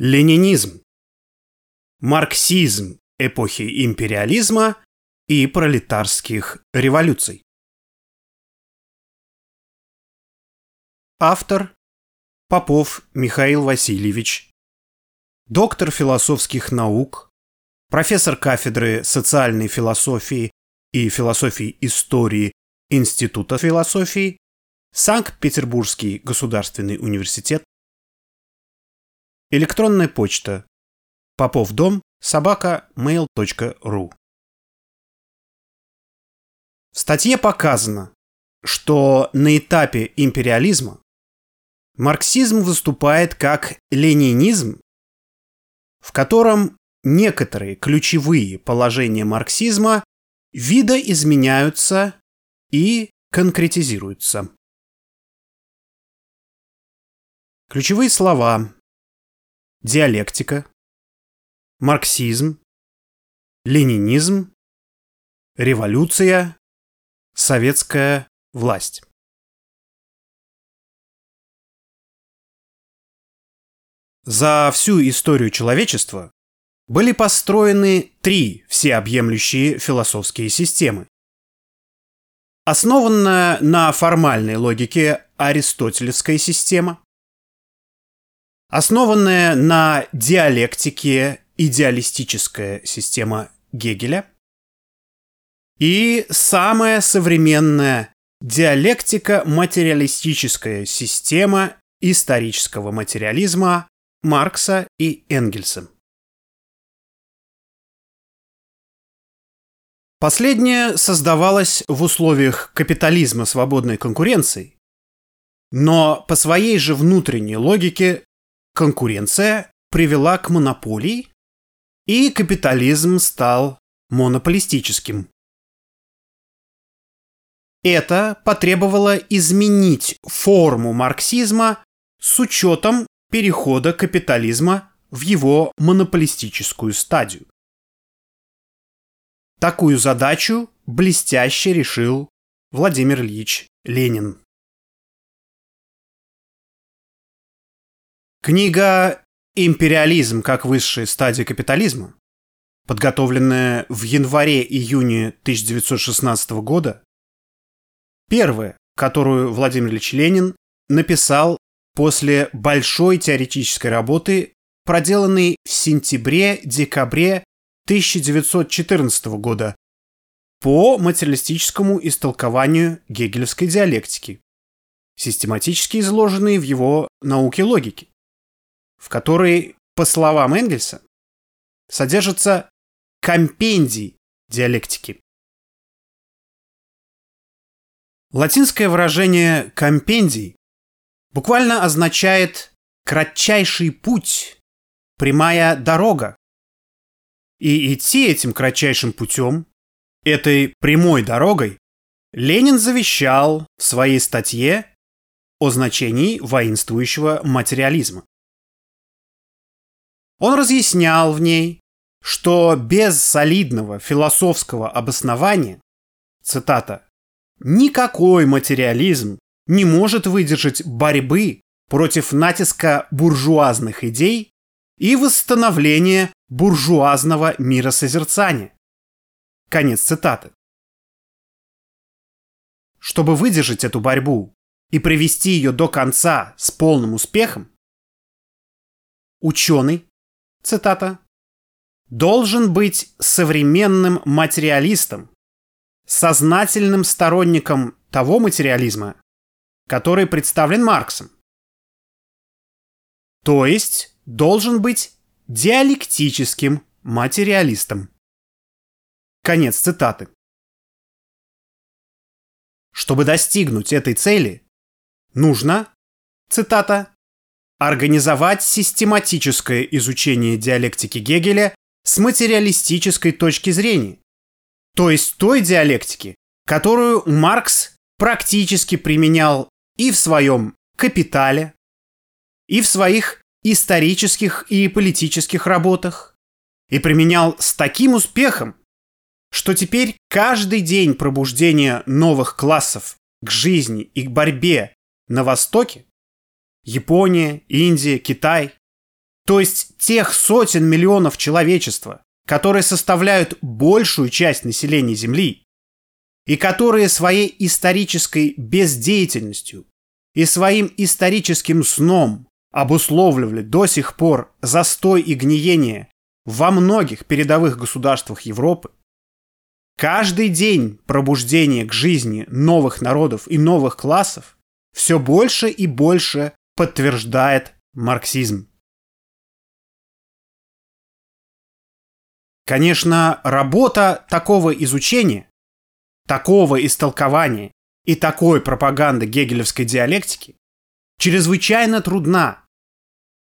Ленинизм. Марксизм эпохи империализма и пролетарских революций. Автор Попов Михаил Васильевич, доктор философских наук, профессор кафедры социальной философии и философии истории Института философии, Санкт-Петербургский государственный университет, электронная почта. Поповдом собака mail.ru В статье показано, что на этапе империализма марксизм выступает как ленинизм, в котором некоторые ключевые положения марксизма видоизменяются и конкретизируются. Ключевые слова диалектика, марксизм, ленинизм, революция, советская власть. За всю историю человечества были построены три всеобъемлющие философские системы. Основанная на формальной логике аристотелевская система, основанная на диалектике идеалистическая система Гегеля и самая современная диалектика материалистическая система исторического материализма Маркса и Энгельса. Последнее создавалось в условиях капитализма свободной конкуренции, но по своей же внутренней логике конкуренция привела к монополии, и капитализм стал монополистическим. Это потребовало изменить форму марксизма с учетом перехода капитализма в его монополистическую стадию. Такую задачу блестяще решил Владимир Ильич Ленин. Книга «Империализм как высшая стадия капитализма», подготовленная в январе-июне 1916 года, первая, которую Владимир Ильич Ленин написал после большой теоретической работы, проделанной в сентябре-декабре 1914 года по материалистическому истолкованию гегелевской диалектики, систематически изложенной в его науке логики в которой, по словам Энгельса, содержится компендий диалектики. Латинское выражение «компендий» буквально означает «кратчайший путь», «прямая дорога». И идти этим кратчайшим путем, этой прямой дорогой, Ленин завещал в своей статье о значении воинствующего материализма. Он разъяснял в ней, что без солидного философского обоснования, цитата, «никакой материализм не может выдержать борьбы против натиска буржуазных идей и восстановления буржуазного миросозерцания». Конец цитаты. Чтобы выдержать эту борьбу и привести ее до конца с полным успехом, ученый цитата, должен быть современным материалистом, сознательным сторонником того материализма, который представлен Марксом. То есть должен быть диалектическим материалистом. Конец цитаты. Чтобы достигнуть этой цели, нужно, цитата, организовать систематическое изучение диалектики Гегеля с материалистической точки зрения, то есть той диалектики, которую Маркс практически применял и в своем «Капитале», и в своих исторических и политических работах, и применял с таким успехом, что теперь каждый день пробуждения новых классов к жизни и к борьбе на Востоке Япония, Индия, Китай. То есть тех сотен миллионов человечества, которые составляют большую часть населения Земли, и которые своей исторической бездеятельностью и своим историческим сном обусловливали до сих пор застой и гниение во многих передовых государствах Европы, каждый день пробуждения к жизни новых народов и новых классов все больше и больше подтверждает марксизм. Конечно, работа такого изучения такого истолкования и такой пропаганды гегелевской диалектики чрезвычайно трудна.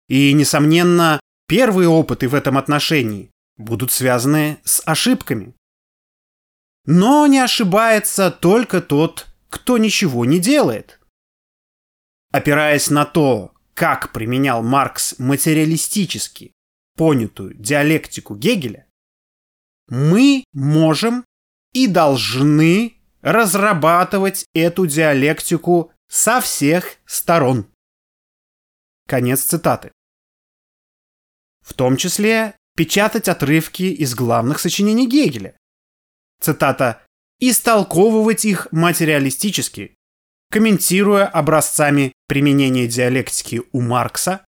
И, несомненно, первые опыты в этом отношении будут связаны с ошибками. Но не ошибается только тот, кто ничего не делает. Опираясь на то, как применял Маркс материалистически понятую диалектику Гегеля, мы можем и должны разрабатывать эту диалектику со всех сторон. Конец цитаты. В том числе печатать отрывки из главных сочинений Гегеля. Цитата «истолковывать их материалистически, комментируя образцами применения диалектики у Маркса,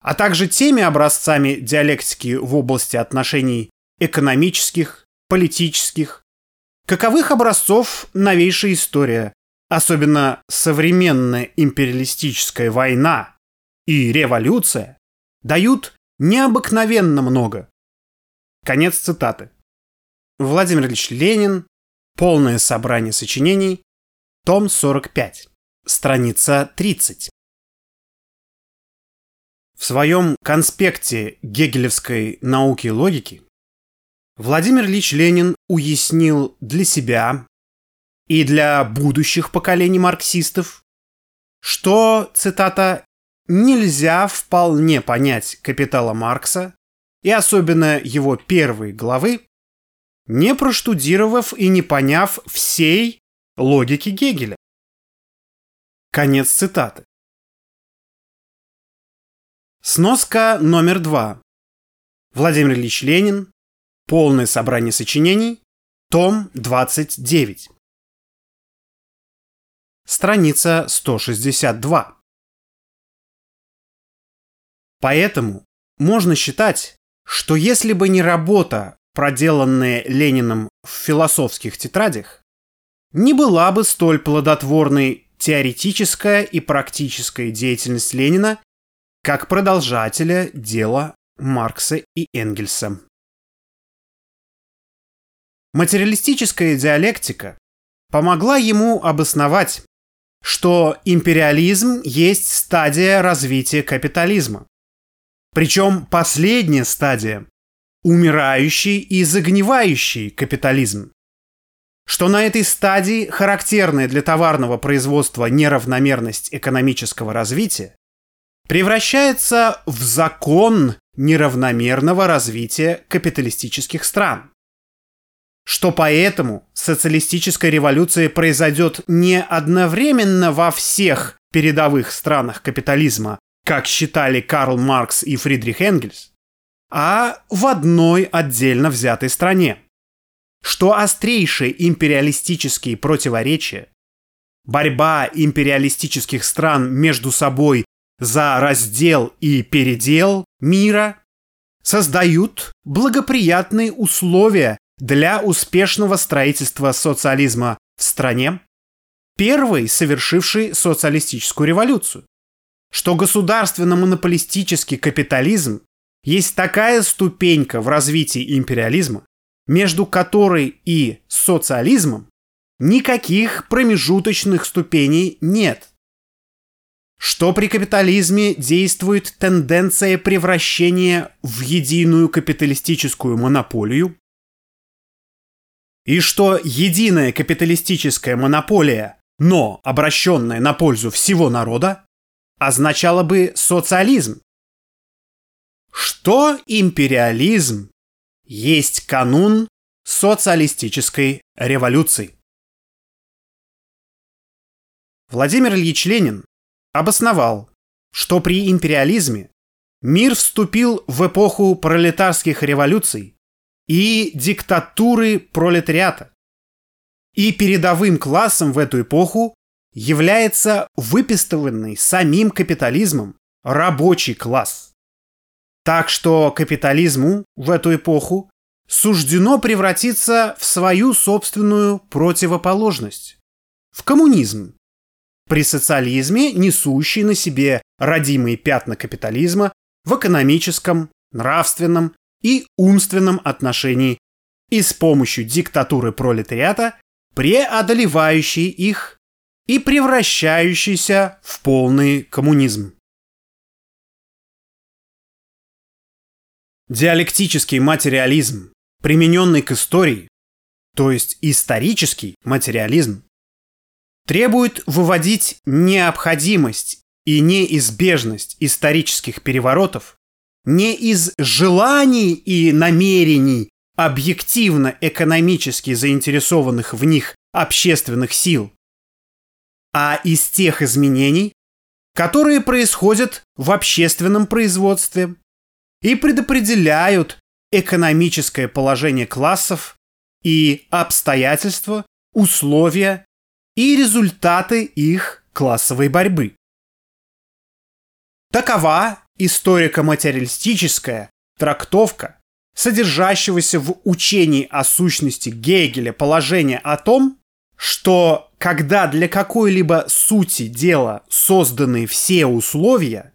а также теми образцами диалектики в области отношений экономических, политических, каковых образцов новейшая история, особенно современная империалистическая война и революция, дают необыкновенно много. Конец цитаты. Владимир Ильич Ленин. Полное собрание сочинений. Том 45. Страница 30. В своем конспекте гегелевской науки и логики Владимир Ильич Ленин уяснил для себя и для будущих поколений марксистов, что, цитата, «нельзя вполне понять капитала Маркса и особенно его первой главы, не проштудировав и не поняв всей логики Гегеля». Конец цитаты. Сноска номер два. Владимир Ильич Ленин, Полное собрание сочинений, том 29. Страница 162. Поэтому можно считать, что если бы не работа, проделанная Лениным в философских тетрадях, не была бы столь плодотворной теоретическая и практическая деятельность Ленина, как продолжателя дела Маркса и Энгельса. Материалистическая диалектика помогла ему обосновать, что империализм есть стадия развития капитализма. Причем последняя стадия – умирающий и загнивающий капитализм. Что на этой стадии характерная для товарного производства неравномерность экономического развития превращается в закон неравномерного развития капиталистических стран что поэтому социалистическая революция произойдет не одновременно во всех передовых странах капитализма, как считали Карл Маркс и Фридрих Энгельс, а в одной отдельно взятой стране. Что острейшие империалистические противоречия, борьба империалистических стран между собой за раздел и передел мира создают благоприятные условия для успешного строительства социализма в стране, первой совершившей социалистическую революцию, что государственно-монополистический капитализм есть такая ступенька в развитии империализма, между которой и социализмом никаких промежуточных ступеней нет. Что при капитализме действует тенденция превращения в единую капиталистическую монополию, и что единая капиталистическая монополия, но обращенная на пользу всего народа, означала бы социализм. Что империализм есть канун социалистической революции. Владимир Ильич Ленин обосновал, что при империализме мир вступил в эпоху пролетарских революций и диктатуры пролетариата. И передовым классом в эту эпоху является выпистыванный самим капитализмом рабочий класс. Так что капитализму в эту эпоху суждено превратиться в свою собственную противоположность – в коммунизм. При социализме, несущий на себе родимые пятна капитализма в экономическом, нравственном и умственном отношении и с помощью диктатуры пролетариата, преодолевающей их и превращающейся в полный коммунизм. Диалектический материализм, примененный к истории, то есть исторический материализм, требует выводить необходимость и неизбежность исторических переворотов не из желаний и намерений объективно экономически заинтересованных в них общественных сил, а из тех изменений, которые происходят в общественном производстве и предопределяют экономическое положение классов и обстоятельства, условия и результаты их классовой борьбы. Такова историко-материалистическая трактовка содержащегося в учении о сущности Гегеля положения о том, что когда для какой-либо сути дела созданы все условия,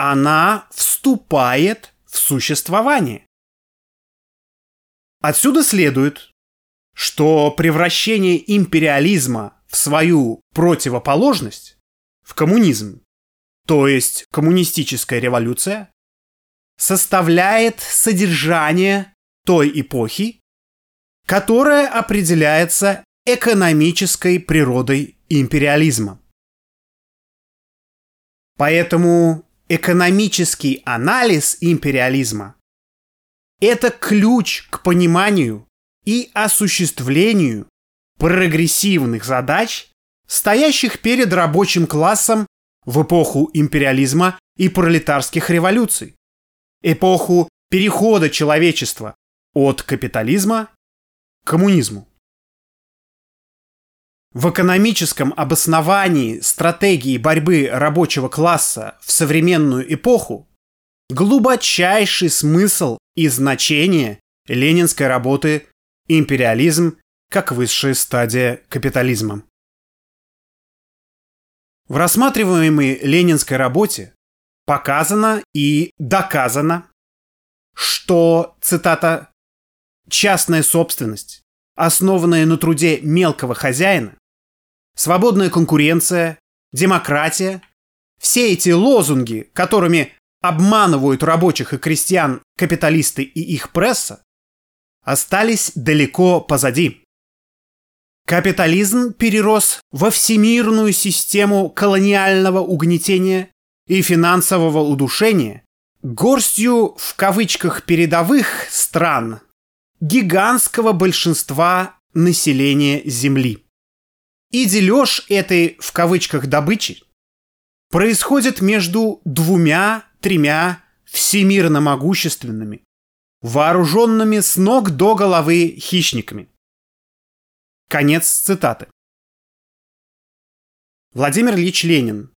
она вступает в существование. Отсюда следует, что превращение империализма в свою противоположность, в коммунизм, то есть коммунистическая революция, составляет содержание той эпохи, которая определяется экономической природой империализма. Поэтому экономический анализ империализма – это ключ к пониманию и осуществлению прогрессивных задач, стоящих перед рабочим классом в эпоху империализма и пролетарских революций, эпоху перехода человечества от капитализма к коммунизму. В экономическом обосновании стратегии борьбы рабочего класса в современную эпоху глубочайший смысл и значение ленинской работы «Империализм как высшая стадия капитализма». В рассматриваемой ленинской работе показано и доказано, что, цитата, «частная собственность, основанная на труде мелкого хозяина, свободная конкуренция, демократия, все эти лозунги, которыми обманывают рабочих и крестьян капиталисты и их пресса, остались далеко позади. Капитализм перерос во всемирную систему колониального угнетения и финансового удушения горстью в кавычках передовых стран гигантского большинства населения Земли. И дележ этой, в кавычках, добычи происходит между двумя-тремя всемирно могущественными, вооруженными с ног до головы хищниками. Конец цитаты. Владимир Ильич Ленин.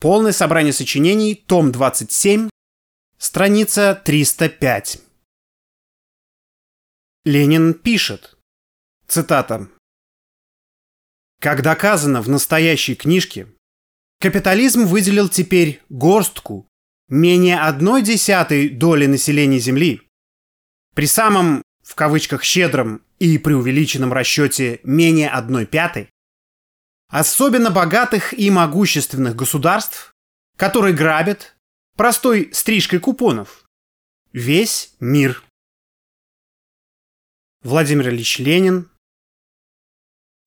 Полное собрание сочинений, том 27, страница 305. Ленин пишет, цитата, как доказано в настоящей книжке, капитализм выделил теперь горстку менее одной десятой доли населения Земли. При самом, в кавычках, щедром и преувеличенном расчете менее одной пятой, особенно богатых и могущественных государств, которые грабят простой стрижкой купонов весь мир. Владимир Ильич Ленин,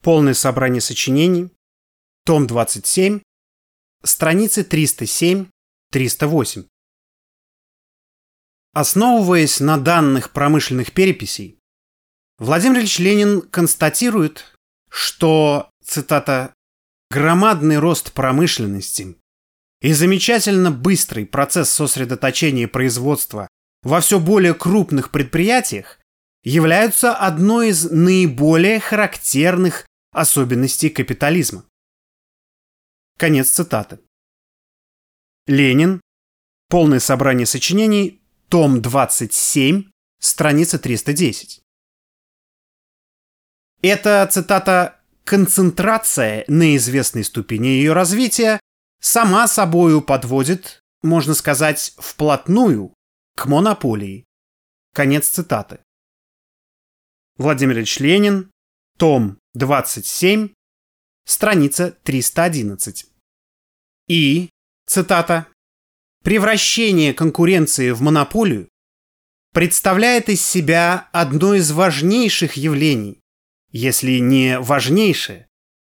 Полное собрание сочинений. Том 27. Страницы 307-308. Основываясь на данных промышленных переписей, Владимир Ильич Ленин констатирует, что, цитата, «громадный рост промышленности и замечательно быстрый процесс сосредоточения производства во все более крупных предприятиях являются одной из наиболее характерных особенностей капитализма. Конец цитаты. Ленин. Полное собрание сочинений. Том 27. Страница 310. Эта цитата «концентрация на известной ступени ее развития» сама собою подводит, можно сказать, вплотную к монополии. Конец цитаты. Владимир Ильич Ленин, том 27, страница 311. И, цитата, «Превращение конкуренции в монополию представляет из себя одно из важнейших явлений, если не важнейшее,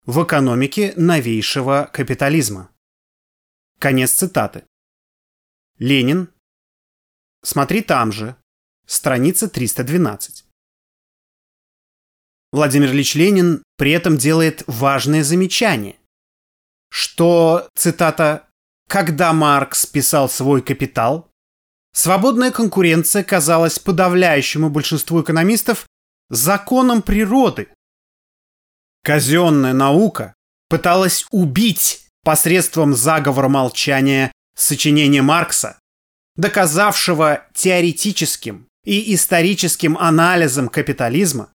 в экономике новейшего капитализма». Конец цитаты. Ленин. Смотри там же. Страница 312. Владимир Ильич Ленин при этом делает важное замечание, что, цитата, «когда Маркс писал свой «Капитал», свободная конкуренция казалась подавляющему большинству экономистов законом природы. Казенная наука пыталась убить посредством заговора молчания сочинения Маркса, доказавшего теоретическим и историческим анализом капитализма,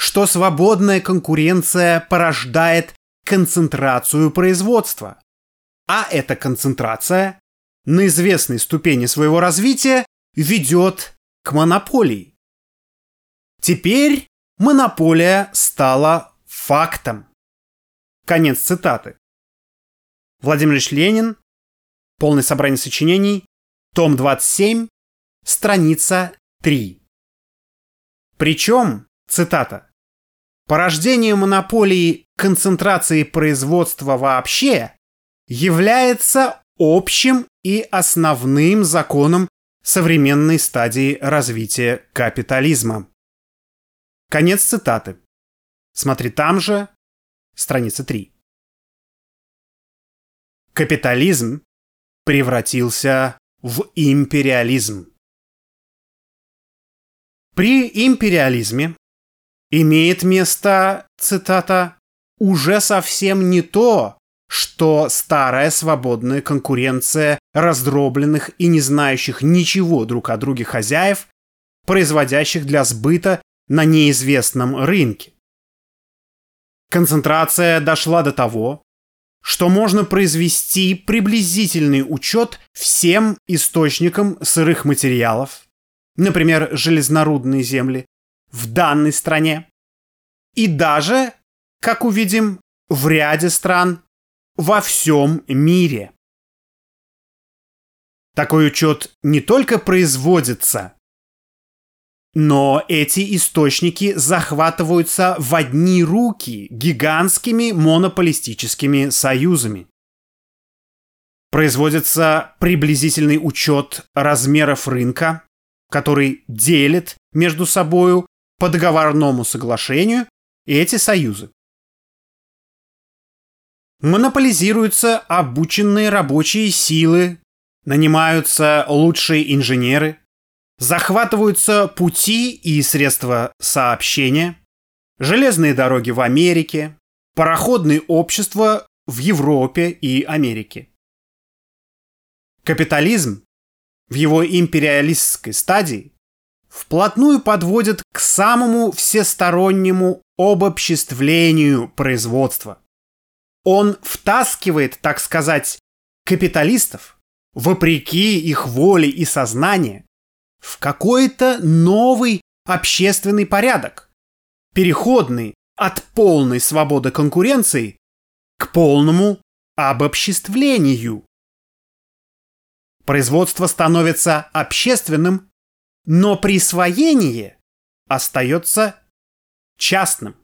что свободная конкуренция порождает концентрацию производства, а эта концентрация на известной ступени своего развития ведет к монополии. Теперь монополия стала фактом. Конец цитаты. Владимир Ильич Ленин, полное собрание сочинений, том 27, страница 3. Причем, цитата, порождение монополии концентрации производства вообще является общим и основным законом современной стадии развития капитализма. Конец цитаты. Смотри там же, страница 3 капитализм превратился в империализм. При империализме имеет место, цитата, «уже совсем не то, что старая свободная конкуренция раздробленных и не знающих ничего друг о друге хозяев, производящих для сбыта на неизвестном рынке. Концентрация дошла до того, что можно произвести приблизительный учет всем источникам сырых материалов, например, железнорудные земли, в данной стране. И даже, как увидим, в ряде стран во всем мире. Такой учет не только производится, но эти источники захватываются в одни руки гигантскими монополистическими союзами. Производится приблизительный учет размеров рынка, который делит между собою по договорному соглашению эти союзы. Монополизируются обученные рабочие силы, нанимаются лучшие инженеры, захватываются пути и средства сообщения, железные дороги в Америке, пароходные общества в Европе и Америке. Капитализм в его империалистской стадии вплотную подводит к самому всестороннему обобществлению производства. Он втаскивает, так сказать, капиталистов, вопреки их воле и сознанию, в какой-то новый общественный порядок, переходный от полной свободы конкуренции к полному обобществлению. Производство становится общественным, но присвоение остается частным.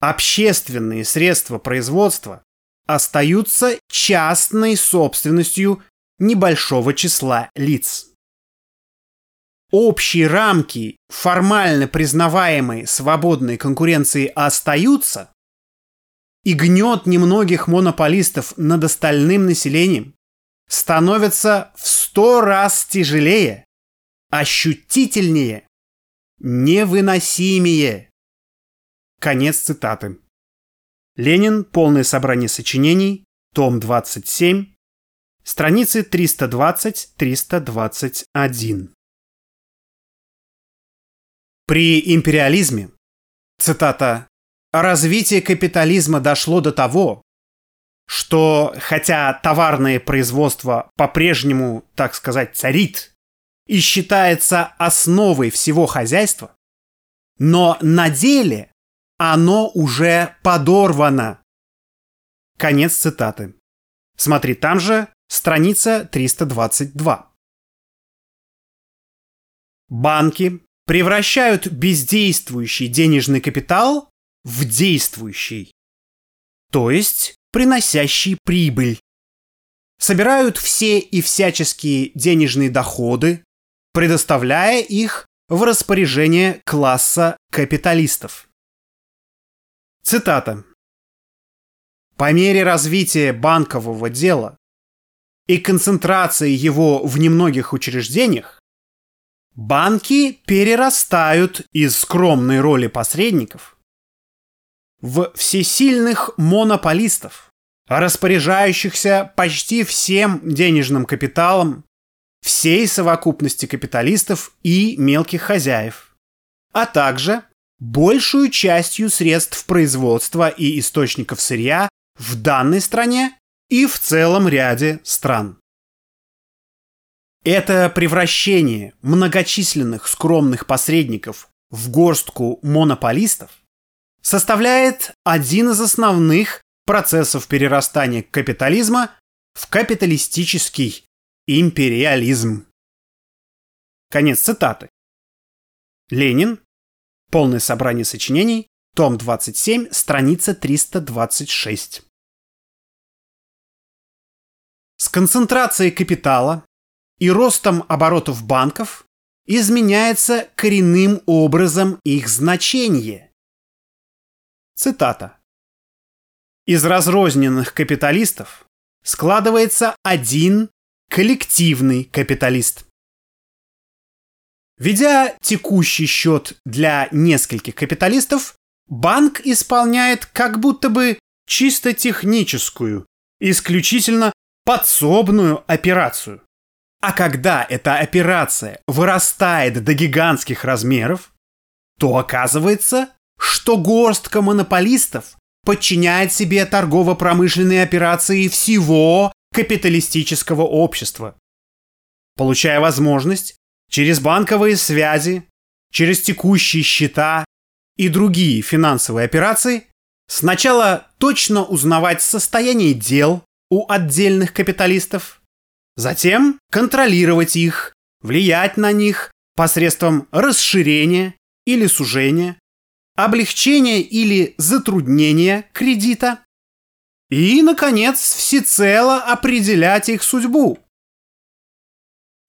Общественные средства производства остаются частной собственностью небольшого числа лиц общие рамки формально признаваемой свободной конкуренции остаются, и гнет немногих монополистов над остальным населением становится в сто раз тяжелее, ощутительнее, невыносимее. Конец цитаты. Ленин. Полное собрание сочинений. Том 27. Страницы 320-321. При империализме, цитата, развитие капитализма дошло до того, что хотя товарное производство по-прежнему, так сказать, царит и считается основой всего хозяйства, но на деле оно уже подорвано. Конец цитаты. Смотри там же, страница 322. Банки превращают бездействующий денежный капитал в действующий, то есть приносящий прибыль. Собирают все и всяческие денежные доходы, предоставляя их в распоряжение класса капиталистов. Цитата. По мере развития банкового дела и концентрации его в немногих учреждениях, банки перерастают из скромной роли посредников в всесильных монополистов, распоряжающихся почти всем денежным капиталом всей совокупности капиталистов и мелких хозяев, а также большую частью средств производства и источников сырья в данной стране и в целом ряде стран. Это превращение многочисленных скромных посредников в горстку монополистов составляет один из основных процессов перерастания капитализма в капиталистический империализм. Конец цитаты. Ленин. Полное собрание сочинений. Том 27, страница 326. С концентрацией капитала и ростом оборотов банков изменяется коренным образом их значение. Цитата. Из разрозненных капиталистов складывается один коллективный капиталист. Ведя текущий счет для нескольких капиталистов, банк исполняет как будто бы чисто техническую, исключительно подсобную операцию. А когда эта операция вырастает до гигантских размеров, то оказывается, что горстка монополистов подчиняет себе торгово-промышленные операции всего капиталистического общества. Получая возможность через банковые связи, через текущие счета и другие финансовые операции сначала точно узнавать состояние дел у отдельных капиталистов, затем контролировать их, влиять на них посредством расширения или сужения, облегчения или затруднения кредита и, наконец, всецело определять их судьбу.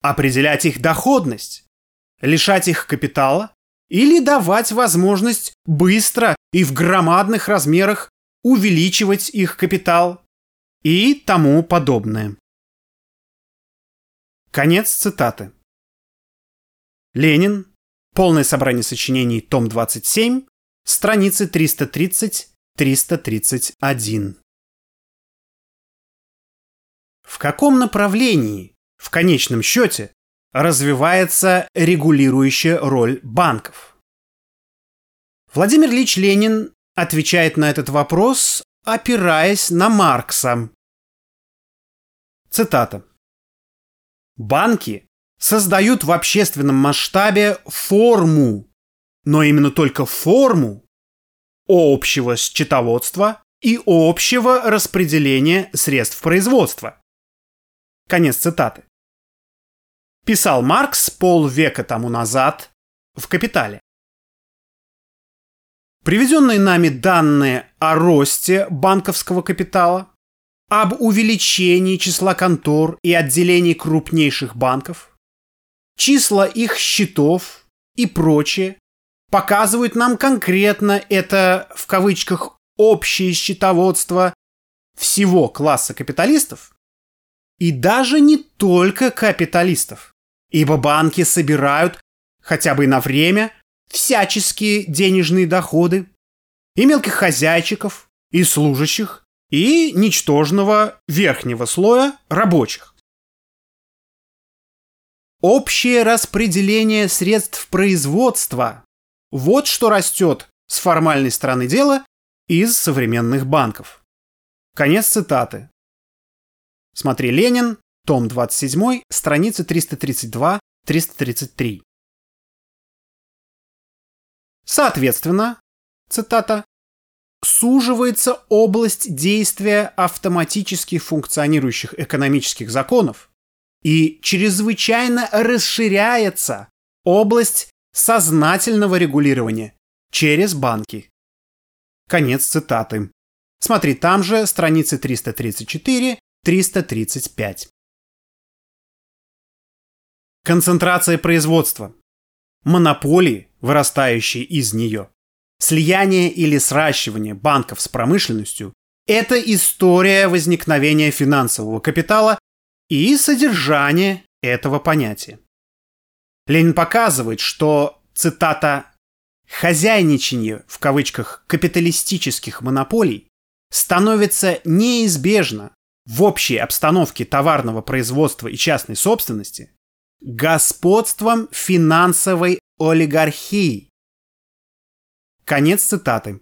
Определять их доходность, лишать их капитала или давать возможность быстро и в громадных размерах увеличивать их капитал и тому подобное. Конец цитаты. Ленин. Полное собрание сочинений, том 27, страницы 330-331. В каком направлении, в конечном счете, развивается регулирующая роль банков? Владимир Ильич Ленин отвечает на этот вопрос, опираясь на Маркса. Цитата. Банки создают в общественном масштабе форму, но именно только форму общего счетоводства и общего распределения средств производства. Конец цитаты. Писал Маркс полвека тому назад в «Капитале». Приведенные нами данные о росте банковского капитала, об увеличении числа контор и отделений крупнейших банков, числа их счетов и прочее показывают нам конкретно это в кавычках общее счетоводство всего класса капиталистов, и даже не только капиталистов, ибо банки собирают хотя бы на время всяческие денежные доходы и мелких хозяйчиков, и служащих, и ничтожного верхнего слоя рабочих. Общее распределение средств производства – вот что растет с формальной стороны дела из современных банков. Конец цитаты. Смотри Ленин, том 27, страницы 332-333. Соответственно, цитата, суживается область действия автоматически функционирующих экономических законов и чрезвычайно расширяется область сознательного регулирования через банки. Конец цитаты. Смотри, там же страницы 334-335. Концентрация производства. Монополии, вырастающие из нее. Слияние или сращивание банков с промышленностью – это история возникновения финансового капитала и содержание этого понятия. Ленин показывает, что, цитата, «хозяйничание» в кавычках капиталистических монополий становится неизбежно в общей обстановке товарного производства и частной собственности господством финансовой олигархии. Конец цитаты.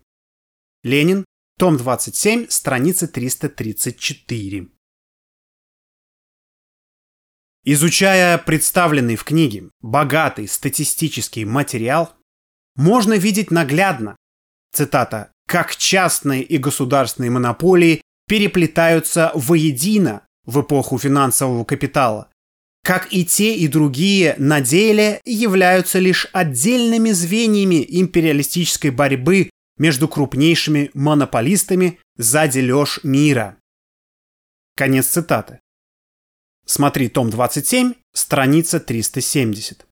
Ленин, том 27, страница 334. Изучая представленный в книге богатый статистический материал, можно видеть наглядно, цитата, как частные и государственные монополии переплетаются воедино в эпоху финансового капитала, как и те и другие на деле являются лишь отдельными звеньями империалистической борьбы между крупнейшими монополистами за дележ мира. Конец цитаты. Смотри том 27, страница 370.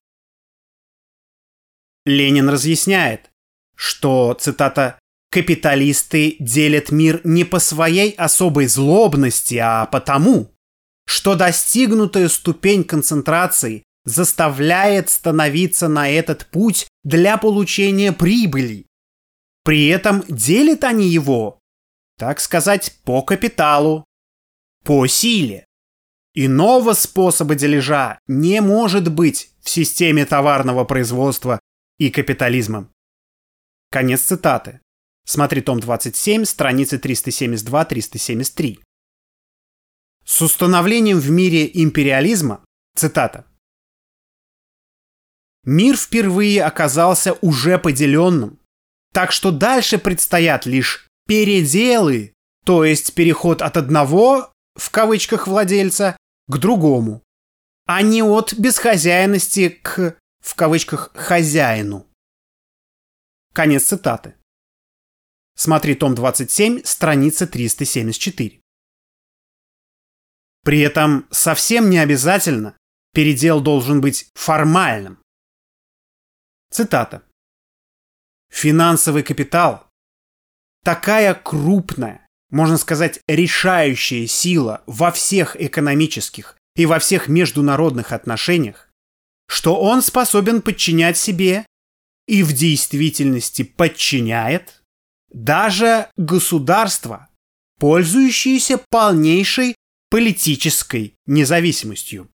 Ленин разъясняет, что, цитата, «капиталисты делят мир не по своей особой злобности, а потому, что достигнутая ступень концентрации заставляет становиться на этот путь для получения прибыли. При этом делят они его, так сказать, по капиталу, по силе. Иного способа дележа не может быть в системе товарного производства и капитализма. Конец цитаты. Смотри том 27, страницы 372-373. С установлением в мире империализма, цитата, Мир впервые оказался уже поделенным, так что дальше предстоят лишь переделы, то есть переход от одного, в кавычках, владельца к другому, а не от бесхозяйности к, в кавычках, хозяину. Конец цитаты. Смотри том 27, страница 374. При этом совсем не обязательно передел должен быть формальным. Цитата. Финансовый капитал – такая крупная, можно сказать, решающая сила во всех экономических и во всех международных отношениях, что он способен подчинять себе и в действительности подчиняет даже государства, пользующиеся полнейшей политической независимостью.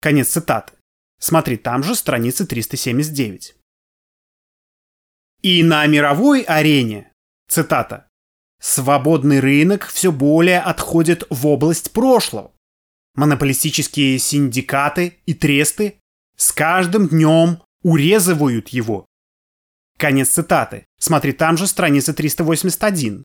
Конец цитаты. Смотри, там же страница 379. И на мировой арене, цитата, Свободный рынок все более отходит в область прошлого. Монополистические синдикаты и тресты с каждым днем урезывают его. Конец цитаты. Смотри, там же страница 381.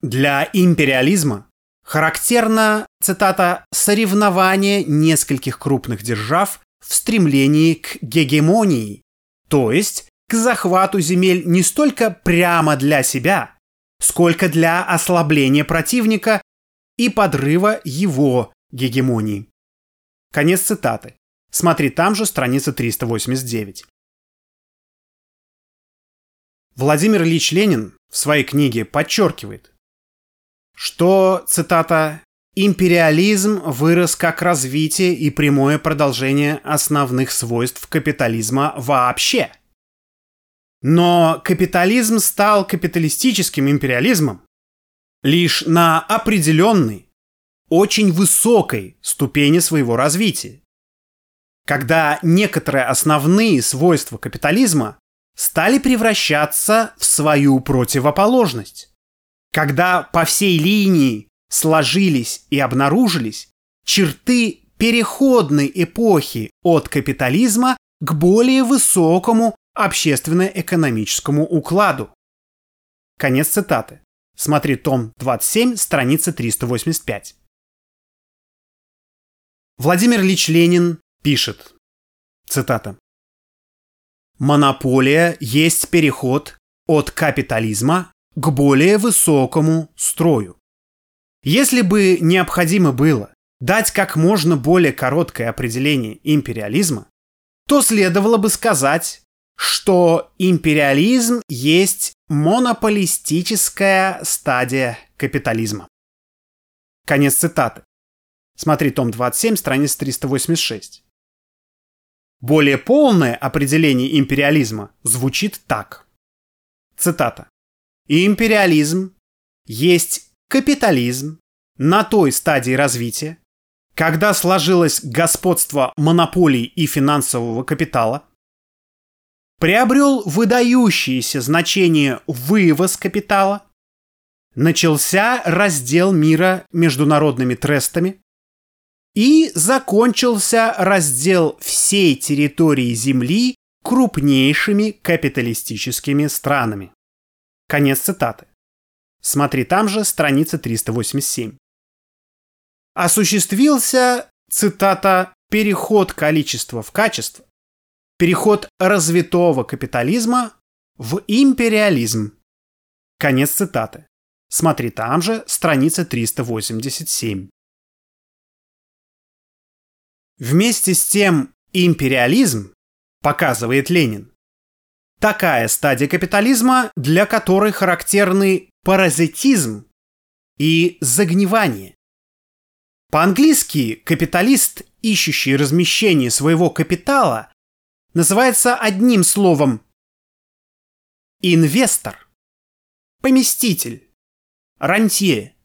Для империализма характерно, цитата, «соревнование нескольких крупных держав в стремлении к гегемонии», то есть к захвату земель не столько прямо для себя, сколько для ослабления противника и подрыва его гегемонии. Конец цитаты. Смотри там же страница 389. Владимир Ильич Ленин в своей книге подчеркивает, что, цитата, «империализм вырос как развитие и прямое продолжение основных свойств капитализма вообще». Но капитализм стал капиталистическим империализмом лишь на определенной, очень высокой ступени своего развития. Когда некоторые основные свойства капитализма стали превращаться в свою противоположность. Когда по всей линии сложились и обнаружились черты переходной эпохи от капитализма к более высокому общественно-экономическому укладу. Конец цитаты. Смотри том 27, страница 385. Владимир Ильич Ленин пишет, цитата, «Монополия есть переход от капитализма к более высокому строю. Если бы необходимо было дать как можно более короткое определение империализма, то следовало бы сказать, что империализм есть монополистическая стадия капитализма. Конец цитаты. Смотри том 27, страница 386. Более полное определение империализма звучит так. Цитата. Империализм есть капитализм на той стадии развития, когда сложилось господство монополий и финансового капитала, приобрел выдающееся значение вывоз капитала, начался раздел мира международными трестами и закончился раздел всей территории Земли крупнейшими капиталистическими странами. Конец цитаты. Смотри там же страница 387. Осуществился, цитата, переход количества в качество, переход развитого капитализма в империализм. Конец цитаты. Смотри там же, страница 387. Вместе с тем империализм, показывает Ленин, такая стадия капитализма, для которой характерны паразитизм и загнивание. По-английски капиталист, ищущий размещение своего капитала, называется одним словом инвестор, поместитель, рантье.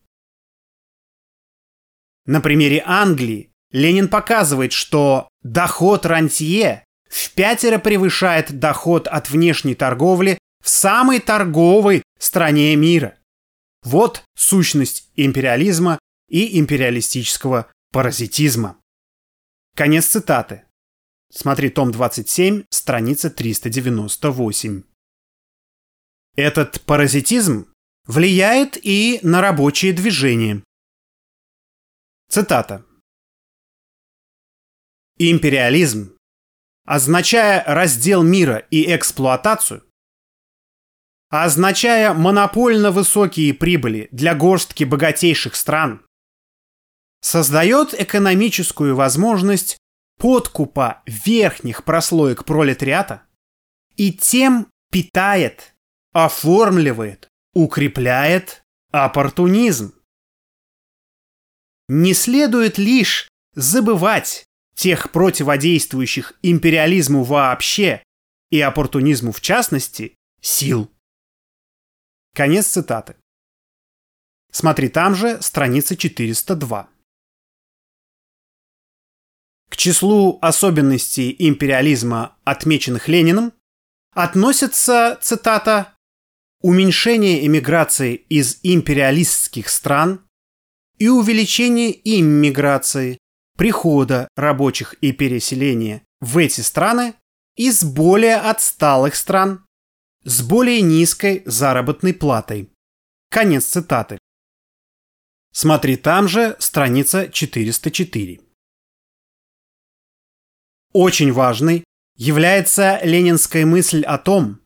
На примере Англии Ленин показывает, что доход рантье в пятеро превышает доход от внешней торговли в самой торговой стране мира. Вот сущность империализма и империалистического паразитизма. Конец цитаты. Смотри том 27, страница 398. Этот паразитизм влияет и на рабочие движения. Цитата. Империализм, означая раздел мира и эксплуатацию, означая монопольно высокие прибыли для горстки богатейших стран, создает экономическую возможность подкупа верхних прослоек пролетариата и тем питает, оформливает, укрепляет оппортунизм. Не следует лишь забывать тех противодействующих империализму вообще и оппортунизму в частности сил. Конец цитаты. Смотри там же, страница 402. К числу особенностей империализма, отмеченных Лениным, относятся, цитата, «уменьшение эмиграции из империалистских стран и увеличение иммиграции, прихода рабочих и переселения в эти страны из более отсталых стран с более низкой заработной платой». Конец цитаты. Смотри там же страница 404. Очень важной является ленинская мысль о том,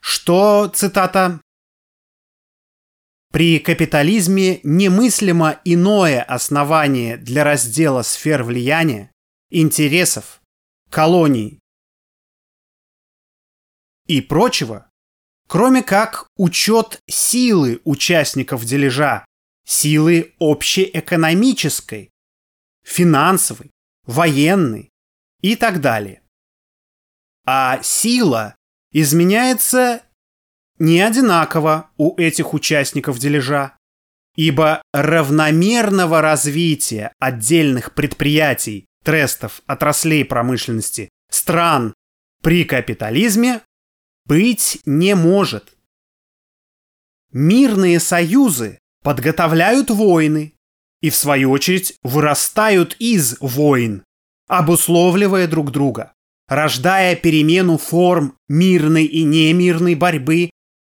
что, цитата, «При капитализме немыслимо иное основание для раздела сфер влияния, интересов, колоний и прочего, кроме как учет силы участников дележа, силы общеэкономической, финансовой, военной и так далее. А сила изменяется не одинаково у этих участников дележа, ибо равномерного развития отдельных предприятий, трестов, отраслей промышленности, стран при капитализме быть не может. Мирные союзы подготовляют войны и, в свою очередь, вырастают из войн, обусловливая друг друга, рождая перемену форм мирной и немирной борьбы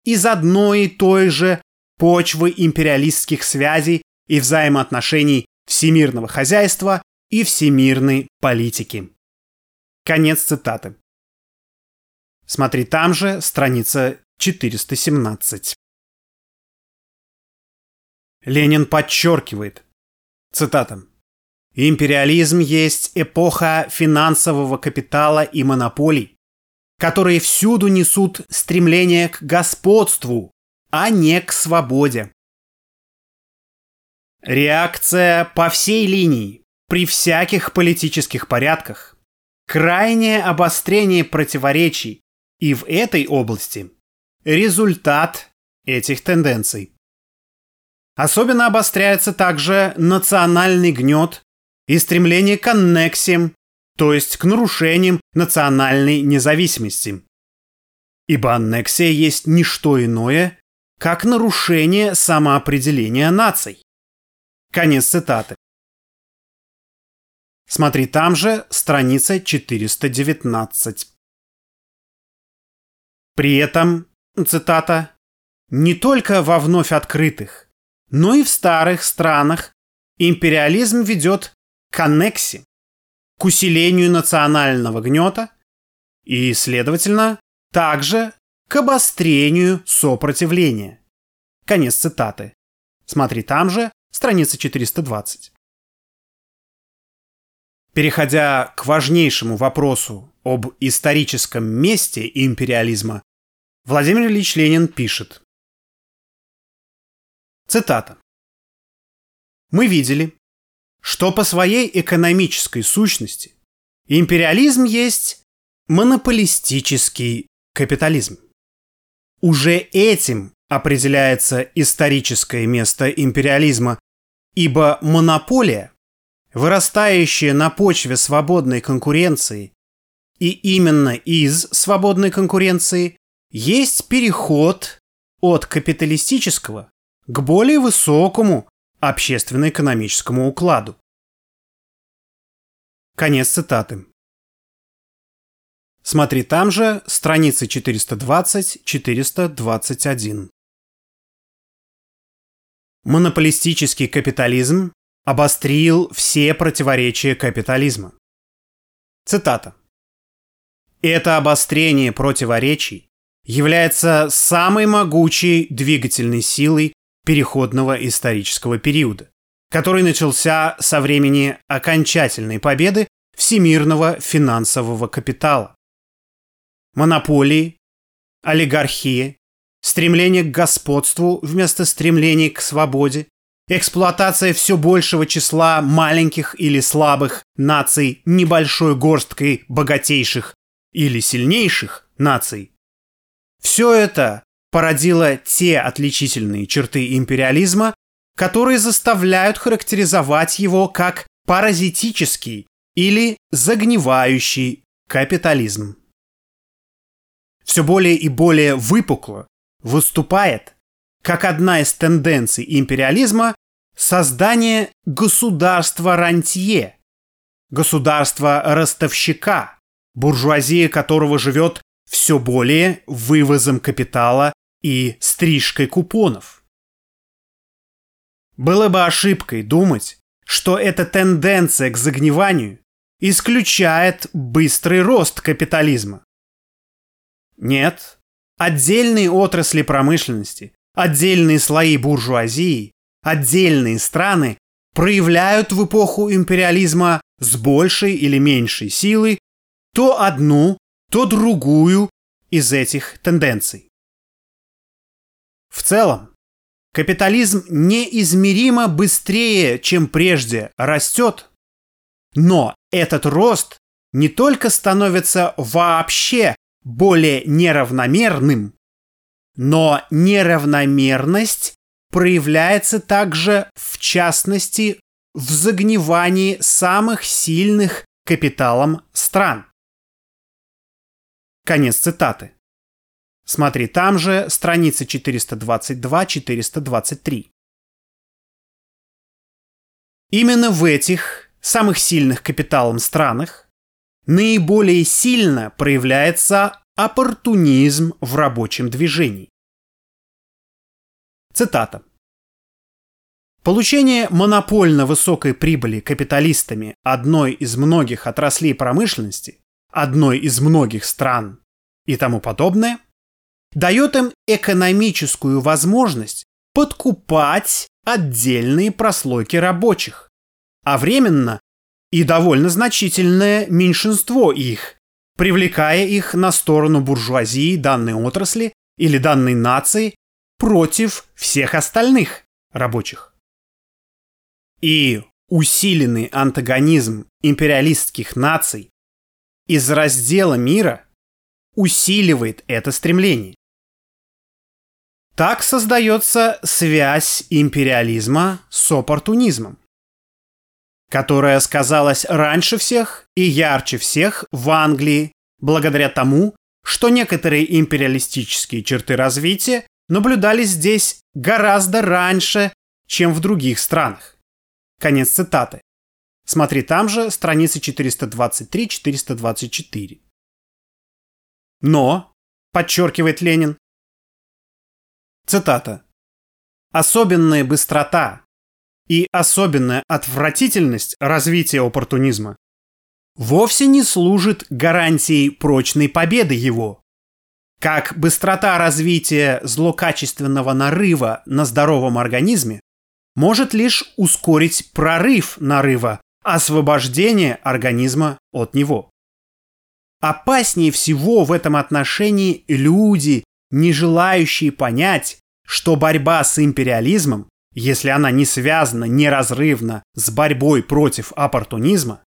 из одной и той же почвы империалистских связей и взаимоотношений всемирного хозяйства и всемирной политики. Конец цитаты. Смотри там же, страница 417. Ленин подчеркивает, цитата, «Империализм есть эпоха финансового капитала и монополий, которые всюду несут стремление к господству, а не к свободе. Реакция по всей линии, при всяких политических порядках, крайнее обострение противоречий и в этой области результат этих тенденций. Особенно обостряется также национальный гнет и стремление к аннексиям, то есть к нарушениям национальной независимости. Ибо аннексия есть не что иное, как нарушение самоопределения наций. Конец цитаты. Смотри там же, страница 419. При этом, цитата, «не только во вновь открытых, но и в старых странах империализм ведет к аннексе, к усилению национального гнета и, следовательно, также к обострению сопротивления. Конец цитаты. Смотри там же, страница 420. Переходя к важнейшему вопросу об историческом месте империализма, Владимир Ильич Ленин пишет. Цитата. «Мы видели, что по своей экономической сущности империализм есть монополистический капитализм. Уже этим определяется историческое место империализма, ибо монополия, вырастающая на почве свободной конкуренции, и именно из свободной конкуренции есть переход от капиталистического к более высокому общественно-экономическому укладу. Конец цитаты. Смотри там же, страницы 420-421. Монополистический капитализм обострил все противоречия капитализма. Цитата. Это обострение противоречий является самой могучей двигательной силой переходного исторического периода, который начался со времени окончательной победы всемирного финансового капитала монополии, олигархии, стремление к господству вместо стремления к свободе, эксплуатация все большего числа маленьких или слабых наций небольшой горсткой богатейших или сильнейших наций. Все это породило те отличительные черты империализма, которые заставляют характеризовать его как паразитический или загнивающий капитализм. Все более и более выпукло выступает как одна из тенденций империализма создание государства-рантье, государства-ростовщика, буржуазия которого живет все более вывозом капитала и стрижкой купонов. Было бы ошибкой думать, что эта тенденция к загниванию исключает быстрый рост капитализма. Нет. Отдельные отрасли промышленности, отдельные слои буржуазии, отдельные страны проявляют в эпоху империализма с большей или меньшей силой то одну, то другую из этих тенденций. В целом, капитализм неизмеримо быстрее, чем прежде, растет, но этот рост не только становится вообще более неравномерным, но неравномерность проявляется также, в частности, в загнивании самых сильных капиталом стран. Конец цитаты. Смотри там же страница 422-423. Именно в этих самых сильных капиталом странах наиболее сильно проявляется оппортунизм в рабочем движении. Цитата. Получение монопольно высокой прибыли капиталистами одной из многих отраслей промышленности, одной из многих стран и тому подобное, дает им экономическую возможность подкупать отдельные прослойки рабочих, а временно и довольно значительное меньшинство их, привлекая их на сторону буржуазии данной отрасли или данной нации против всех остальных рабочих. И усиленный антагонизм империалистских наций из раздела мира усиливает это стремление. Так создается связь империализма с оппортунизмом, которая сказалась раньше всех и ярче всех в Англии благодаря тому, что некоторые империалистические черты развития наблюдались здесь гораздо раньше, чем в других странах. Конец цитаты. Смотри там же страницы 423-424. Но, подчеркивает Ленин, цитата, особенная быстрота и особенная отвратительность развития оппортунизма вовсе не служит гарантией прочной победы его. Как быстрота развития злокачественного нарыва на здоровом организме может лишь ускорить прорыв нарыва, освобождение организма от него. Опаснее всего в этом отношении люди, не желающие понять, что борьба с империализмом, если она не связана неразрывно с борьбой против оппортунизма,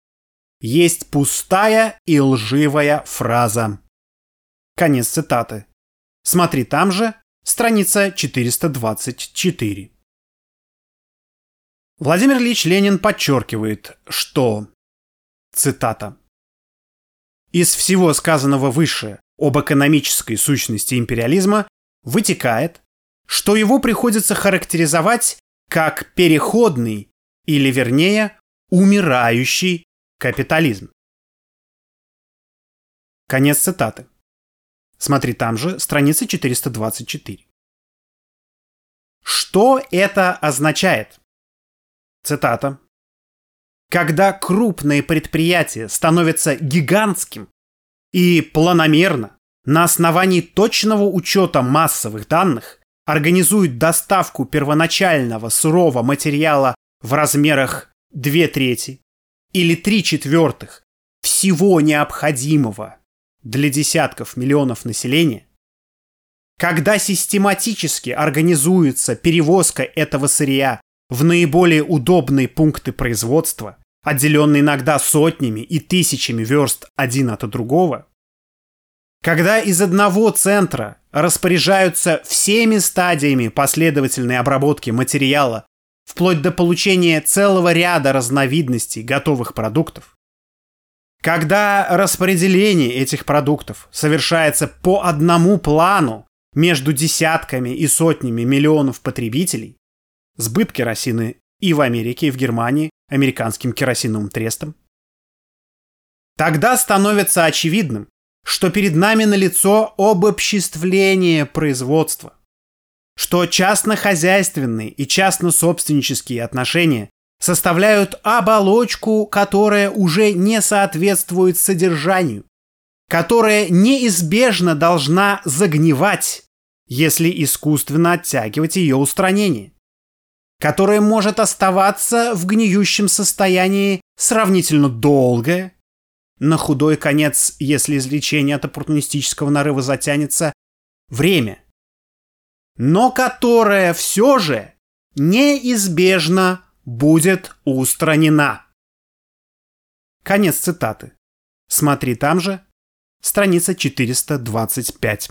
есть пустая и лживая фраза. Конец цитаты. Смотри там же, страница 424. Владимир Ильич Ленин подчеркивает, что, цитата, «Из всего сказанного выше об экономической сущности империализма вытекает, что его приходится характеризовать как переходный или, вернее, умирающий капитализм. Конец цитаты. Смотри там же, страница 424. Что это означает? Цитата. Когда крупное предприятие становится гигантским и планомерно, на основании точного учета массовых данных, организует доставку первоначального сырого материала в размерах 2 трети или 3 четвертых всего необходимого для десятков миллионов населения, когда систематически организуется перевозка этого сырья в наиболее удобные пункты производства, отделенные иногда сотнями и тысячами верст один от другого, когда из одного центра распоряжаются всеми стадиями последовательной обработки материала вплоть до получения целого ряда разновидностей готовых продуктов, когда распределение этих продуктов совершается по одному плану между десятками и сотнями миллионов потребителей, сбыт керосины и в Америке, и в Германии американским керосиновым трестом. Тогда становится очевидным, что перед нами налицо обобществление производства, что частно-хозяйственные и частно-собственнические отношения составляют оболочку, которая уже не соответствует содержанию, которая неизбежно должна загнивать, если искусственно оттягивать ее устранение которое может оставаться в гниющем состоянии сравнительно долгое, на худой конец, если излечение от оппортунистического нарыва затянется, время. но которая все же неизбежно будет устранена. Конец цитаты. Смотри там же, страница 425.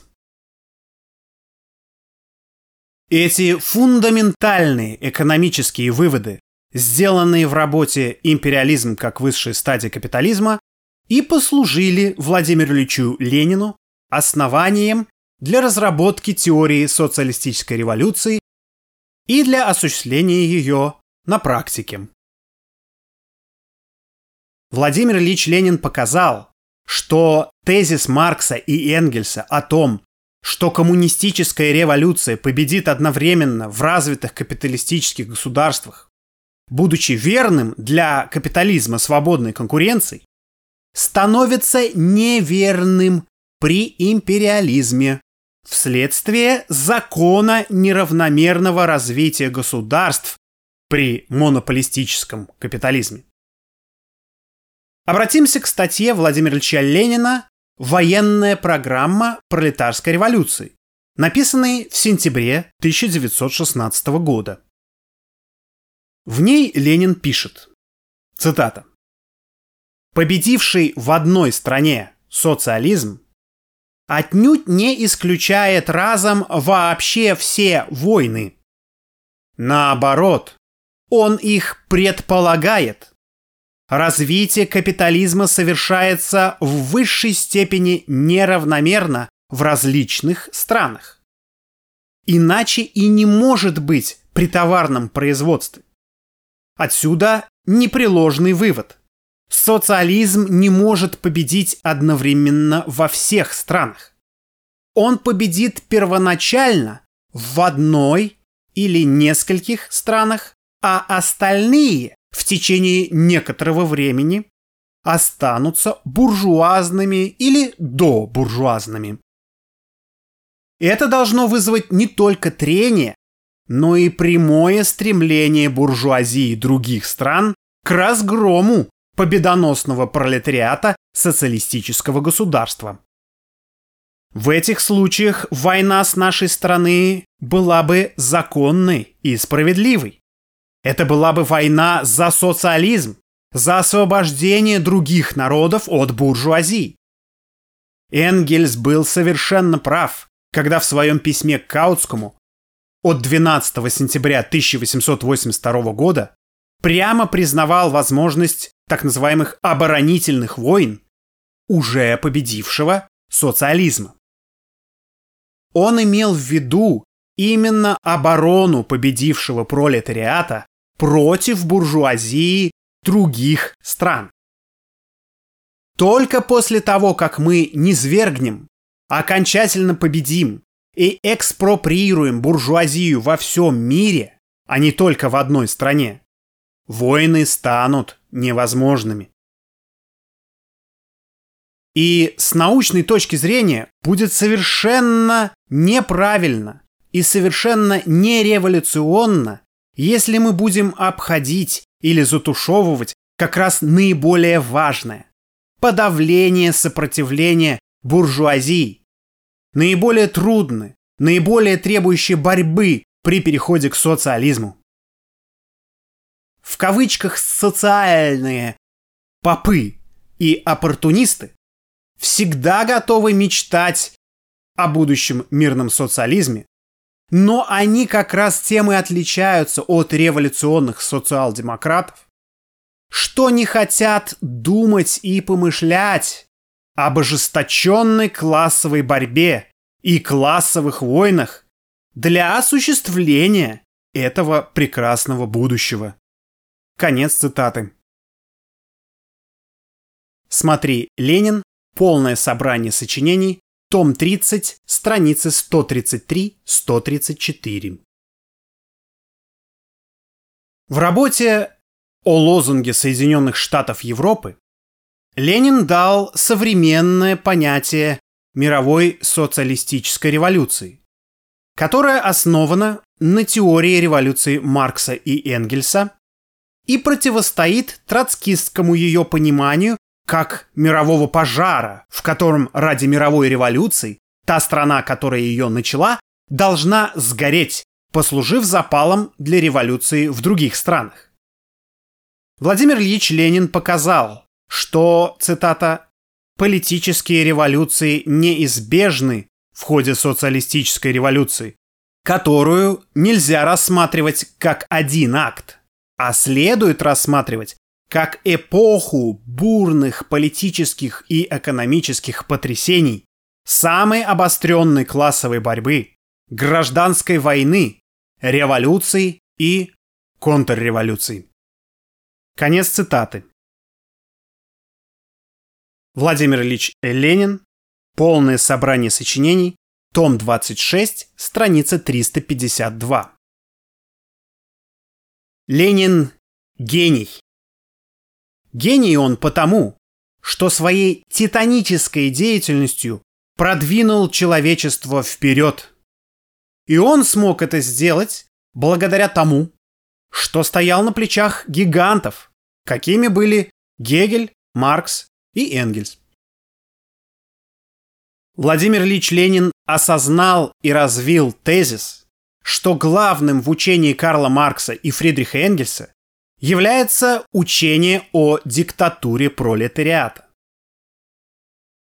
Эти фундаментальные экономические выводы, сделанные в работе «Империализм как высшая стадия капитализма», и послужили Владимиру Ильичу Ленину основанием для разработки теории социалистической революции и для осуществления ее на практике. Владимир Ильич Ленин показал, что тезис Маркса и Энгельса о том, что коммунистическая революция победит одновременно в развитых капиталистических государствах, будучи верным для капитализма свободной конкуренции, становится неверным при империализме вследствие закона неравномерного развития государств при монополистическом капитализме. Обратимся к статье Владимира Ильича Ленина «Военная программа пролетарской революции», написанной в сентябре 1916 года. В ней Ленин пишет, цитата, «Победивший в одной стране социализм отнюдь не исключает разом вообще все войны. Наоборот, он их предполагает. Развитие капитализма совершается в высшей степени неравномерно в различных странах. Иначе и не может быть при товарном производстве. Отсюда непреложный вывод. Социализм не может победить одновременно во всех странах. Он победит первоначально в одной или нескольких странах, а остальные в течение некоторого времени останутся буржуазными или добуржуазными. Это должно вызвать не только трение, но и прямое стремление буржуазии других стран к разгрому победоносного пролетариата социалистического государства. В этих случаях война с нашей стороны была бы законной и справедливой. Это была бы война за социализм, за освобождение других народов от буржуазии. Энгельс был совершенно прав, когда в своем письме к Каутскому от 12 сентября 1882 года прямо признавал возможность так называемых оборонительных войн уже победившего социализма. Он имел в виду именно оборону победившего пролетариата против буржуазии других стран. Только после того, как мы низвергнем, окончательно победим и экспроприируем буржуазию во всем мире, а не только в одной стране, войны станут невозможными. И с научной точки зрения будет совершенно неправильно и совершенно нереволюционно, если мы будем обходить или затушевывать как раз наиболее важное – подавление сопротивления буржуазии. Наиболее трудны, наиболее требующие борьбы при переходе к социализму в кавычках социальные попы и оппортунисты всегда готовы мечтать о будущем мирном социализме, но они как раз тем и отличаются от революционных социал-демократов, что не хотят думать и помышлять об ожесточенной классовой борьбе и классовых войнах для осуществления этого прекрасного будущего. Конец цитаты. Смотри «Ленин. Полное собрание сочинений. Том 30. Страницы 133-134». В работе о лозунге Соединенных Штатов Европы Ленин дал современное понятие мировой социалистической революции, которая основана на теории революции Маркса и Энгельса и противостоит троцкистскому ее пониманию как мирового пожара, в котором ради мировой революции та страна, которая ее начала, должна сгореть, послужив запалом для революции в других странах. Владимир Ильич Ленин показал, что, цитата, «политические революции неизбежны в ходе социалистической революции, которую нельзя рассматривать как один акт, а следует рассматривать как эпоху бурных политических и экономических потрясений, самой обостренной классовой борьбы, гражданской войны, революций и контрреволюций. Конец цитаты. Владимир Ильич Ленин. Полное собрание сочинений. Том 26, страница 352. Ленин – гений. Гений он потому, что своей титанической деятельностью продвинул человечество вперед. И он смог это сделать благодаря тому, что стоял на плечах гигантов, какими были Гегель, Маркс и Энгельс. Владимир Ильич Ленин осознал и развил тезис, что главным в учении Карла Маркса и Фридриха Энгельса является учение о диктатуре пролетариата.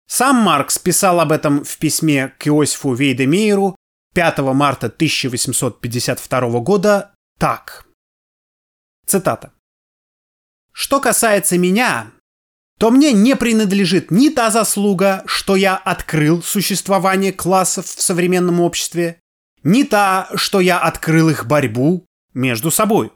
Сам Маркс писал об этом в письме к Иосифу Вейдемейеру 5 марта 1852 года так. Цитата. «Что касается меня, то мне не принадлежит ни та заслуга, что я открыл существование классов в современном обществе, ни та, что я открыл их борьбу между собой.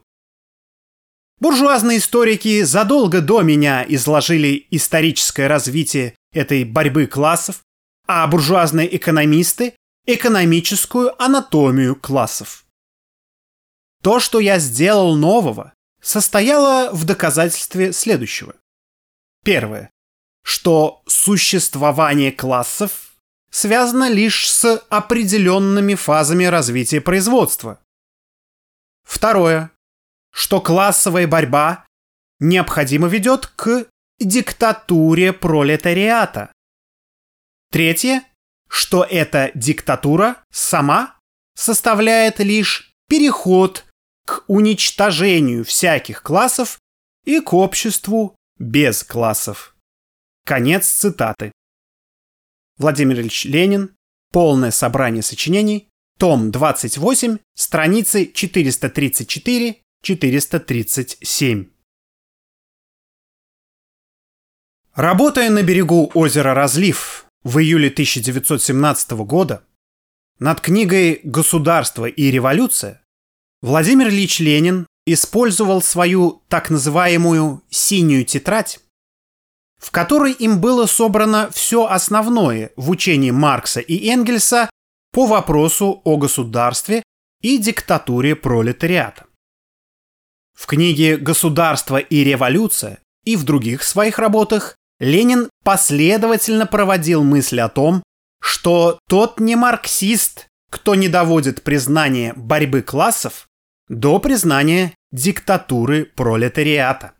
Буржуазные историки задолго до меня изложили историческое развитие этой борьбы классов, а буржуазные экономисты – экономическую анатомию классов. То, что я сделал нового, состояло в доказательстве следующего. Первое. Что существование классов связано лишь с определенными фазами развития производства. Второе что классовая борьба необходимо ведет к диктатуре пролетариата. Третье, что эта диктатура сама составляет лишь переход к уничтожению всяких классов и к обществу без классов. Конец цитаты. Владимир Ильич Ленин. Полное собрание сочинений. Том 28, страницы 434 437. Работая на берегу озера Разлив в июле 1917 года над книгой «Государство и революция» Владимир Ильич Ленин использовал свою так называемую «синюю тетрадь», в которой им было собрано все основное в учении Маркса и Энгельса по вопросу о государстве и диктатуре пролетариата. В книге «Государство и революция» и в других своих работах Ленин последовательно проводил мысль о том, что тот не марксист, кто не доводит признание борьбы классов до признания диктатуры пролетариата.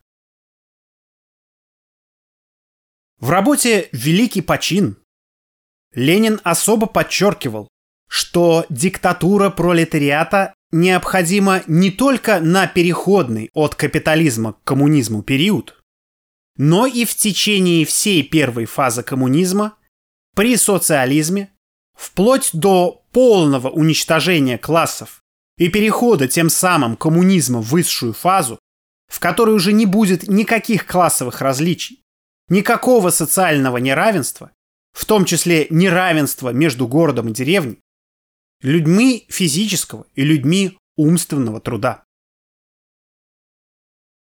В работе «Великий почин» Ленин особо подчеркивал, что диктатура пролетариата необходимо не только на переходный от капитализма к коммунизму период, но и в течение всей первой фазы коммунизма, при социализме, вплоть до полного уничтожения классов и перехода тем самым коммунизма в высшую фазу, в которой уже не будет никаких классовых различий, никакого социального неравенства, в том числе неравенства между городом и деревней, людьми физического и людьми умственного труда.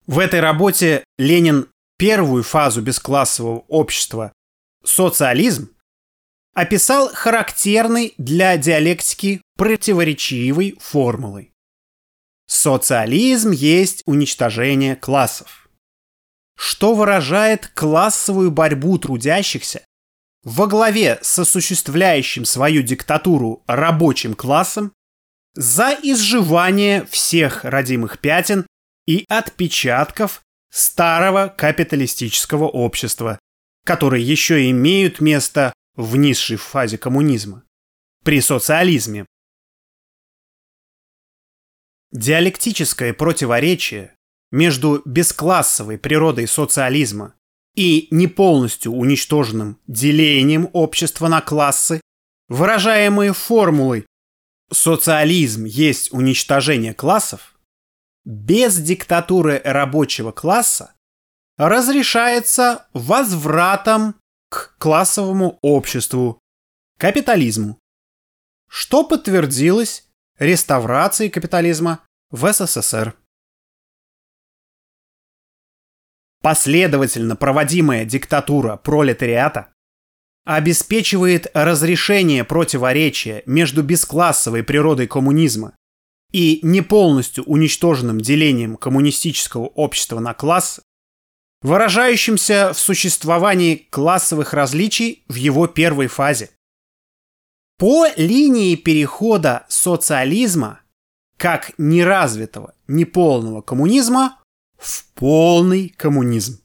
В этой работе Ленин первую фазу бесклассового общества – социализм – описал характерной для диалектики противоречивой формулой. Социализм есть уничтожение классов, что выражает классовую борьбу трудящихся во главе с осуществляющим свою диктатуру рабочим классом за изживание всех родимых пятен и отпечатков старого капиталистического общества, которые еще имеют место в низшей фазе коммунизма, при социализме, Диалектическое противоречие между бесклассовой природой социализма и не полностью уничтоженным делением общества на классы, выражаемые формулой «социализм есть уничтожение классов», без диктатуры рабочего класса разрешается возвратом к классовому обществу, капитализму, что подтвердилось реставрацией капитализма в СССР. Последовательно проводимая диктатура пролетариата обеспечивает разрешение противоречия между бесклассовой природой коммунизма и не полностью уничтоженным делением коммунистического общества на класс, выражающимся в существовании классовых различий в его первой фазе. По линии перехода социализма как неразвитого, неполного коммунизма в полный коммунизм.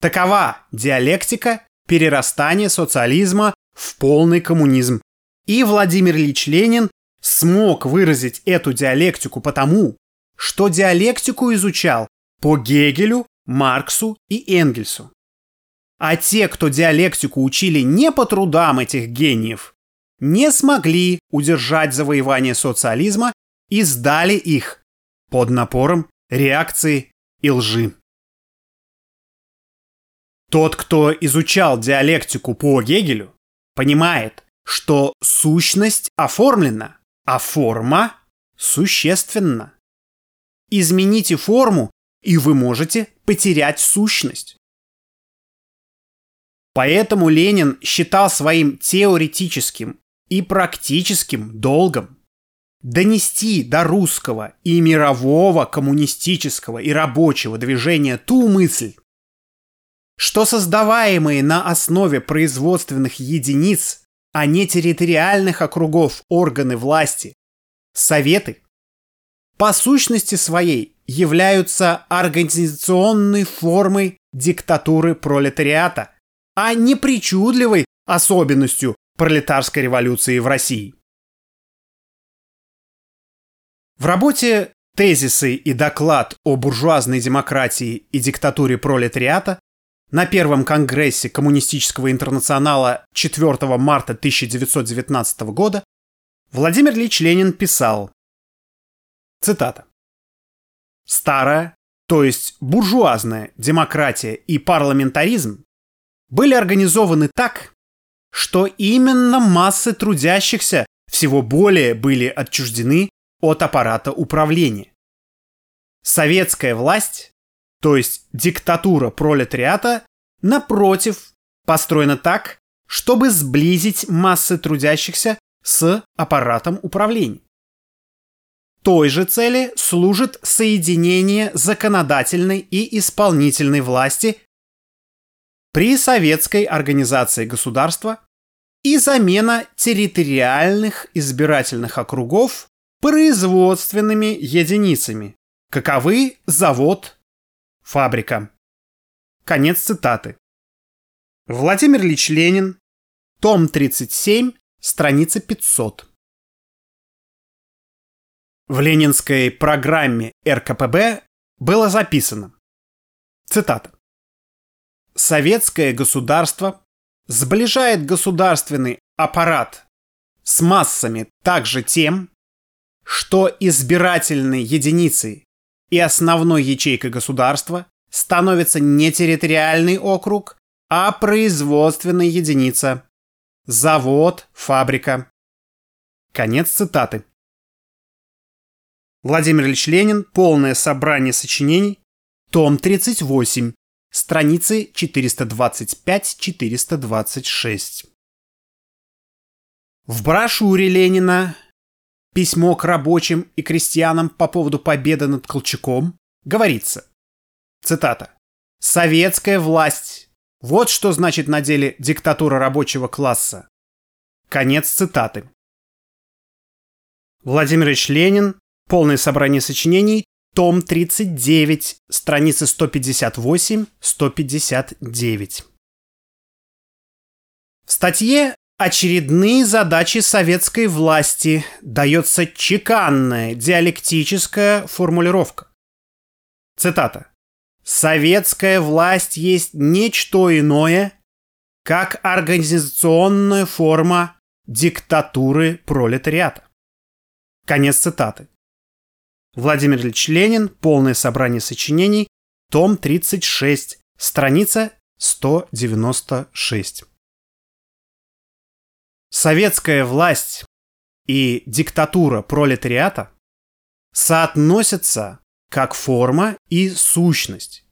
Такова диалектика перерастания социализма в полный коммунизм. И Владимир Ильич Ленин смог выразить эту диалектику потому, что диалектику изучал по Гегелю, Марксу и Энгельсу. А те, кто диалектику учили не по трудам этих гениев, не смогли удержать завоевание социализма и сдали их под напором реакции и лжи. Тот, кто изучал диалектику по Гегелю, понимает, что сущность оформлена, а форма существенна. Измените форму, и вы можете потерять сущность. Поэтому Ленин считал своим теоретическим и практическим долгом донести до русского и мирового коммунистического и рабочего движения ту мысль, что создаваемые на основе производственных единиц, а не территориальных округов органы власти, советы, по сущности своей являются организационной формой диктатуры пролетариата, а не причудливой особенностью пролетарской революции в России. В работе «Тезисы и доклад о буржуазной демократии и диктатуре пролетариата» на Первом конгрессе Коммунистического интернационала 4 марта 1919 года Владимир Ильич Ленин писал, цитата, «Старая, то есть буржуазная демократия и парламентаризм были организованы так, что именно массы трудящихся всего более были отчуждены от аппарата управления. Советская власть, то есть диктатура пролетариата, напротив, построена так, чтобы сблизить массы трудящихся с аппаратом управления. Той же цели служит соединение законодательной и исполнительной власти при советской организации государства и замена территориальных избирательных округов производственными единицами, каковы завод, фабрика. Конец цитаты. Владимир Ильич Ленин, том 37, страница 500. В ленинской программе РКПБ было записано, цитата, «Советское государство сближает государственный аппарат с массами также тем, что избирательной единицей и основной ячейкой государства становится не территориальный округ, а производственная единица. Завод, фабрика. Конец цитаты. Владимир Ильич Ленин. Полное собрание сочинений. Том 38. Страницы 425-426. В брошюре Ленина «Письмо к рабочим и крестьянам по поводу победы над Колчаком» говорится, цитата, «Советская власть. Вот что значит на деле диктатура рабочего класса». Конец цитаты. Владимир Ильич Ленин. Полное собрание сочинений. Том 39, страницы 158-159. В статье очередные задачи советской власти дается чеканная диалектическая формулировка. Цитата. «Советская власть есть нечто иное, как организационная форма диктатуры пролетариата». Конец цитаты. Владимир Ильич Ленин, полное собрание сочинений, том 36, страница 196. Советская власть и диктатура пролетариата соотносятся как форма и сущность.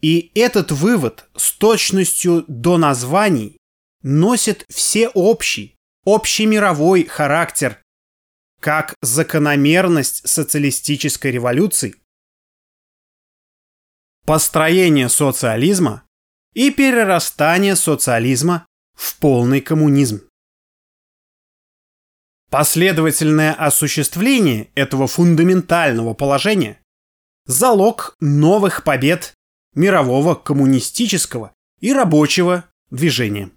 И этот вывод с точностью до названий носит всеобщий, общемировой характер как закономерность социалистической революции, построение социализма и перерастание социализма в полный коммунизм. Последовательное осуществление этого фундаментального положения – залог новых побед мирового коммунистического и рабочего движения.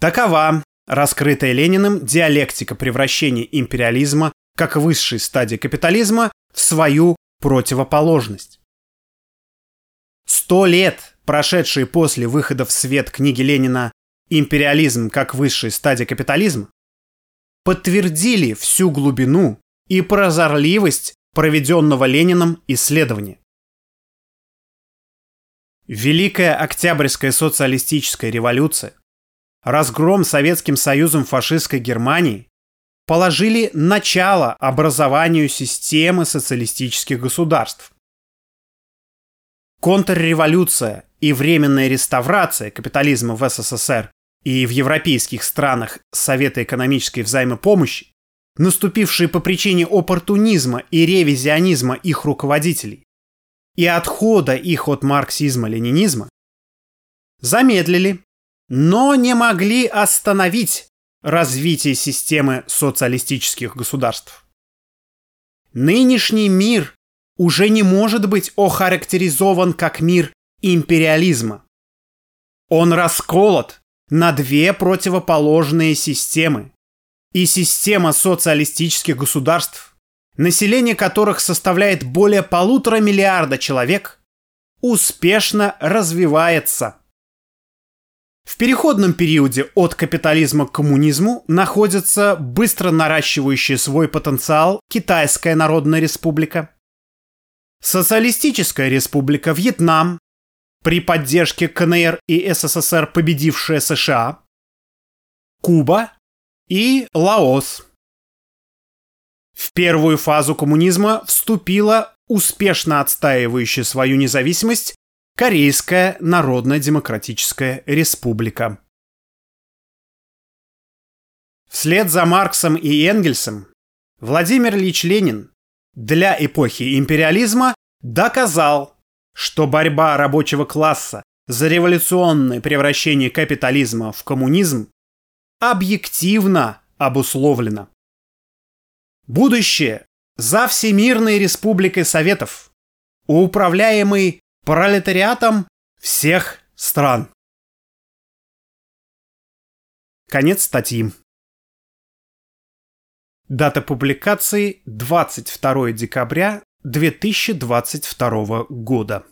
Такова раскрытая Лениным диалектика превращения империализма как высшей стадии капитализма в свою противоположность. Сто лет, прошедшие после выхода в свет книги Ленина «Империализм как высшая стадия капитализма», подтвердили всю глубину и прозорливость проведенного Лениным исследования. Великая Октябрьская социалистическая революция, разгром Советским Союзом фашистской Германии положили начало образованию системы социалистических государств. Контрреволюция и временная реставрация капитализма в СССР и в европейских странах Совета экономической взаимопомощи, наступившие по причине оппортунизма и ревизионизма их руководителей и отхода их от марксизма-ленинизма, замедлили, но не могли остановить развитие системы социалистических государств. Нынешний мир уже не может быть охарактеризован как мир империализма. Он расколот на две противоположные системы. И система социалистических государств, население которых составляет более полутора миллиарда человек, успешно развивается. В переходном периоде от капитализма к коммунизму находится быстро наращивающая свой потенциал Китайская Народная Республика, Социалистическая Республика Вьетнам, при поддержке КНР и СССР победившая США, Куба и Лаос. В первую фазу коммунизма вступила успешно отстаивающая свою независимость Корейская Народно-Демократическая Республика. Вслед за Марксом и Энгельсом Владимир Ильич Ленин для эпохи империализма доказал, что борьба рабочего класса за революционное превращение капитализма в коммунизм объективно обусловлена. Будущее за Всемирной Республикой Советов, управляемой пролетариатом всех стран. Конец статьи. Дата публикации 22 декабря 2022 года.